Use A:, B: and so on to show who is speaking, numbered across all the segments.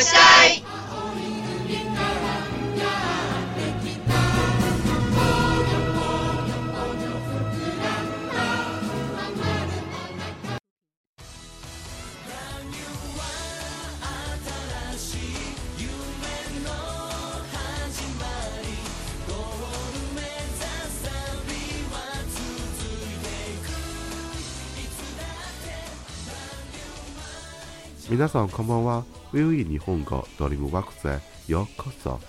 A: しい
B: 皆さんこんばんは VU E Nihongo d o r m u w a e Yo o s o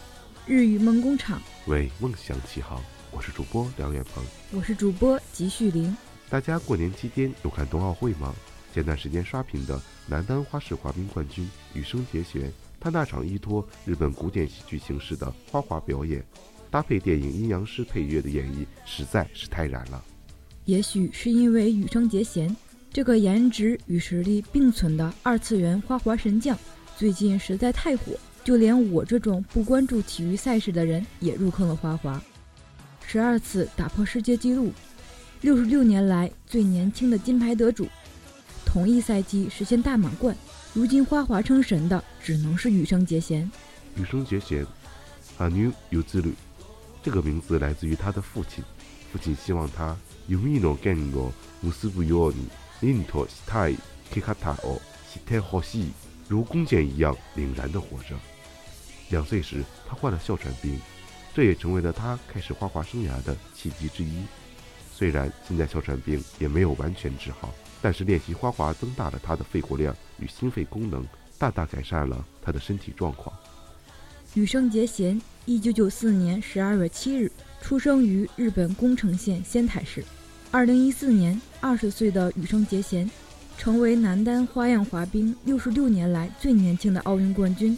C: 日语梦工厂
B: 为梦想起航，我是主播梁远鹏，
C: 我是主播吉旭林。
B: 大家过年期间有看冬奥会吗？前段时间刷屏的男单花式滑冰冠军羽生结弦，他那场依托日本古典戏剧形式的花滑表演，搭配电影《阴阳师》配乐的演绎实在是太燃了。
C: 也许是因为羽生结弦这个颜值与实力并存的二次元花滑神将。最近实在太火，就连我这种不关注体育赛事的人也入坑了。花滑，十二次打破世界纪录，六十六年来最年轻的金牌得主，同一赛季实现大满贯。如今花滑称神的，只能是羽生结弦。
B: 羽生结弦，I n 自律。这个名字来自于他的父亲，父亲希望他有。如弓箭一样凛然的活着。两岁时，他患了哮喘病，这也成为了他开始花滑生涯的契机之一。虽然现在哮喘病也没有完全治好，但是练习花滑增大了他的肺活量与心肺功能，大大改善了他的身体状况。
C: 羽生结弦，一九九四年十二月七日出生于日本宫城县仙台市。二零一四年二十岁的羽生结弦。成为男单花样滑冰六十六年来最年轻的奥运冠军，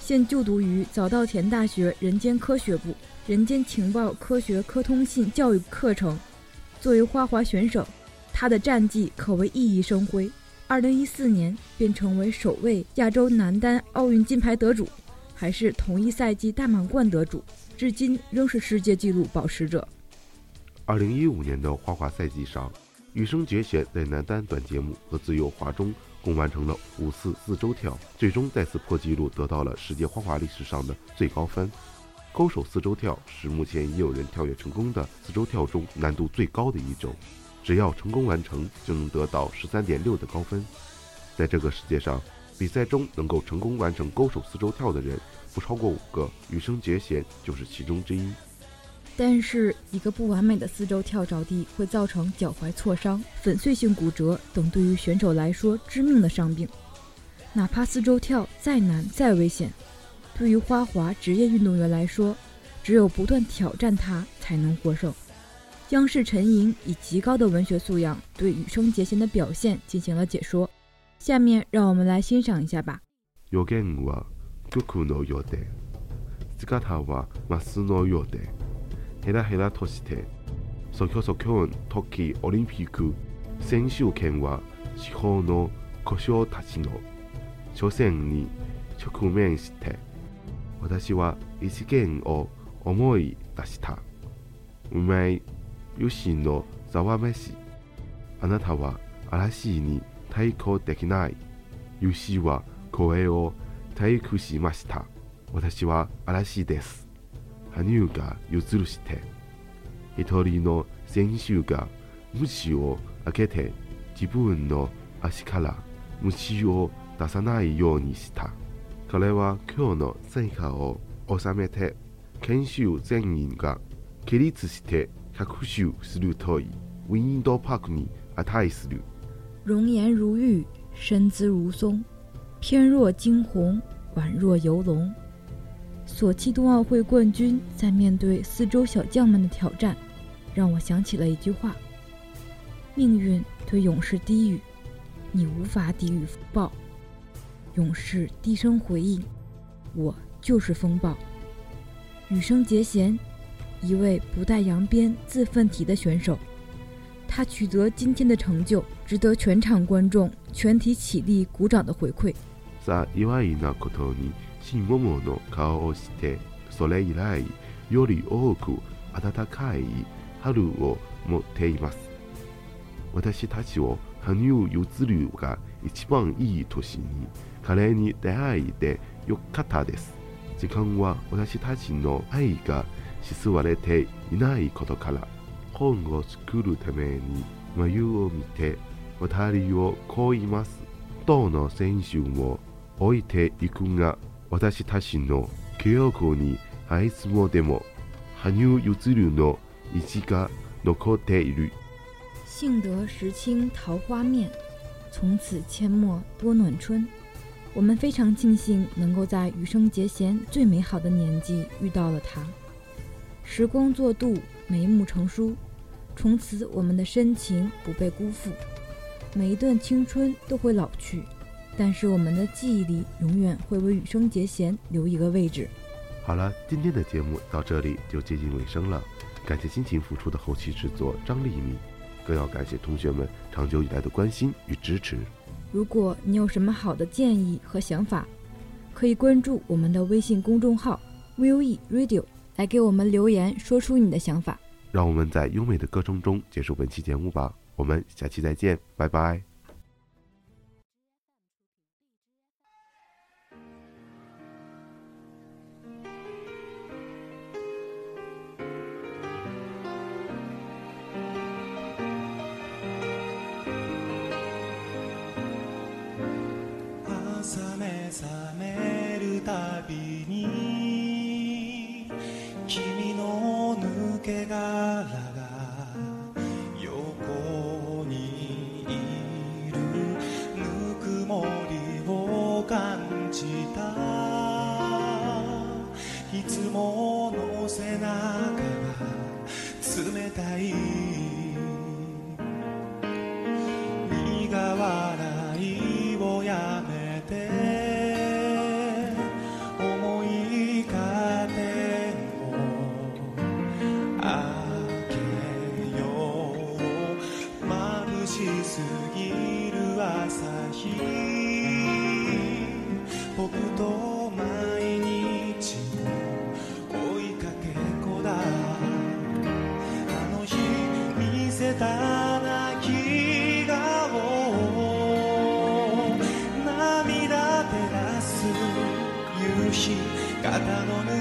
C: 现就读于早稻田大学人间科学部人间情报科学科通信教育课程。作为花滑选手，他的战绩可谓熠熠生辉。二零一四年便成为首位亚洲男单奥运金牌得主，还是同一赛季大满贯得主，至今仍是世界纪录保持者。
B: 二零一五年的花滑赛季上。羽生结弦在男单短节目和自由滑中共完成了五次四周跳，最终再次破纪录，得到了世界花滑历史上的最高分。勾手四周跳是目前已有人跳跃成功的四周跳中难度最高的一种，只要成功完成，就能得到十三点六的高分。在这个世界上，比赛中能够成功完成勾手四周跳的人不超过五个，羽生结弦就是其中之一。
C: 但是，一个不完美的四周跳着地会造成脚踝挫伤、粉碎性骨折等对于选手来说致命的伤病。哪怕四周跳再难再危险，对于花滑职业运动员来说，只有不断挑战它才能获胜。央视陈莹以极高的文学素养对羽生结弦的表现进行了解说，下面让我们来欣赏一下吧。
B: ヘラヘラとしてそこそこの時オリンピック選手権は地方の故障たちの所詮に直面して私は異次元を思い出したうまい、由シのざわめしあなたは嵐に対抗できない由シは声を退屈しました私は嵐です羽生が譲るして一人の選手が虫を開けて自分の足から虫を出さないようにした彼は今日の成果を収めて研修全員が起立して学習するといウィンドパークに値する
C: 容颜如玉身姿如松翩若惊鸿宛若游龙索契冬奥会冠军在面对四周小将们的挑战，让我想起了一句话：“命运对勇士低语，你无法抵御风暴。”勇士低声回应：“我就是风暴。”羽生结弦，一位不带扬鞭自奋蹄的选手，他取得今天的成就，值得全场观众全体起立鼓掌的回馈。
B: ちもの顔をしてそれ以来より多く暖かい春を持っています私たちを羽生結弦が一番いい年に彼に出会えてよかったです時間は私たちの愛が沈まれていないことから本を作るために眉を見て渡りをこいます。どの選手を置いていくが私たち我等他人的牵挂，也でも羽生結弦の位置が残っている。
C: 幸得时轻桃花面，从此阡陌多暖春。我们非常庆幸能够在余生节俭最美好的年纪遇到了他。时光作度，眉目成书，从此我们的深情不被辜负。每一段青春都会老去。但是我们的记忆里永远会为羽生结弦留一个位置。
B: 好了，今天的节目到这里就接近尾声了。感谢辛勤付出的后期制作张丽敏，更要感谢同学们长久以来的关心与支持。
C: 如果你有什么好的建议和想法，可以关注我们的微信公众号 V O E Radio 来给我们留言，说出你的想法。
B: 让我们在优美的歌声中结束本期节目吧。我们下期再见，拜拜。
D: 覚めるたびに肩の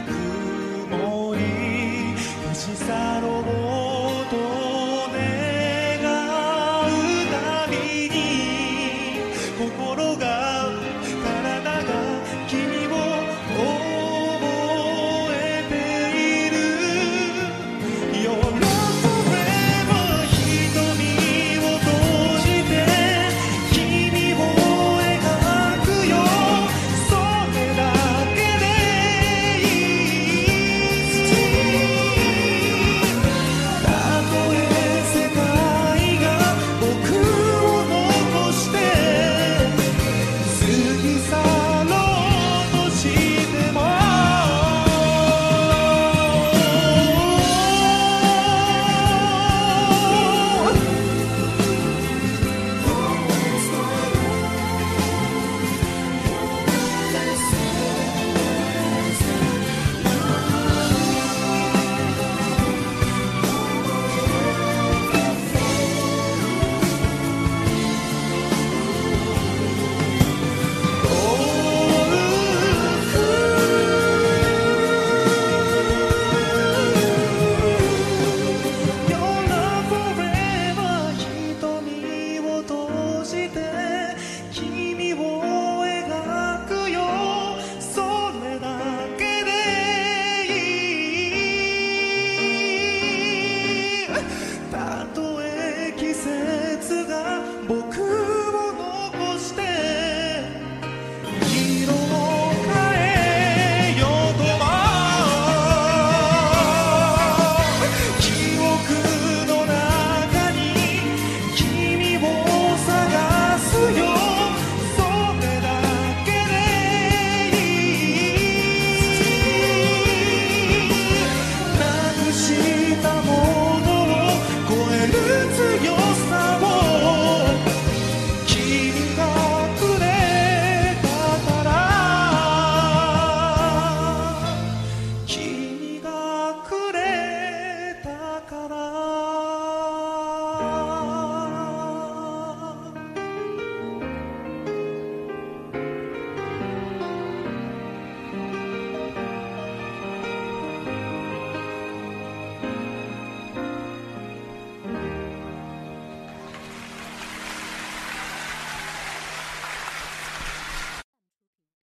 D: 僕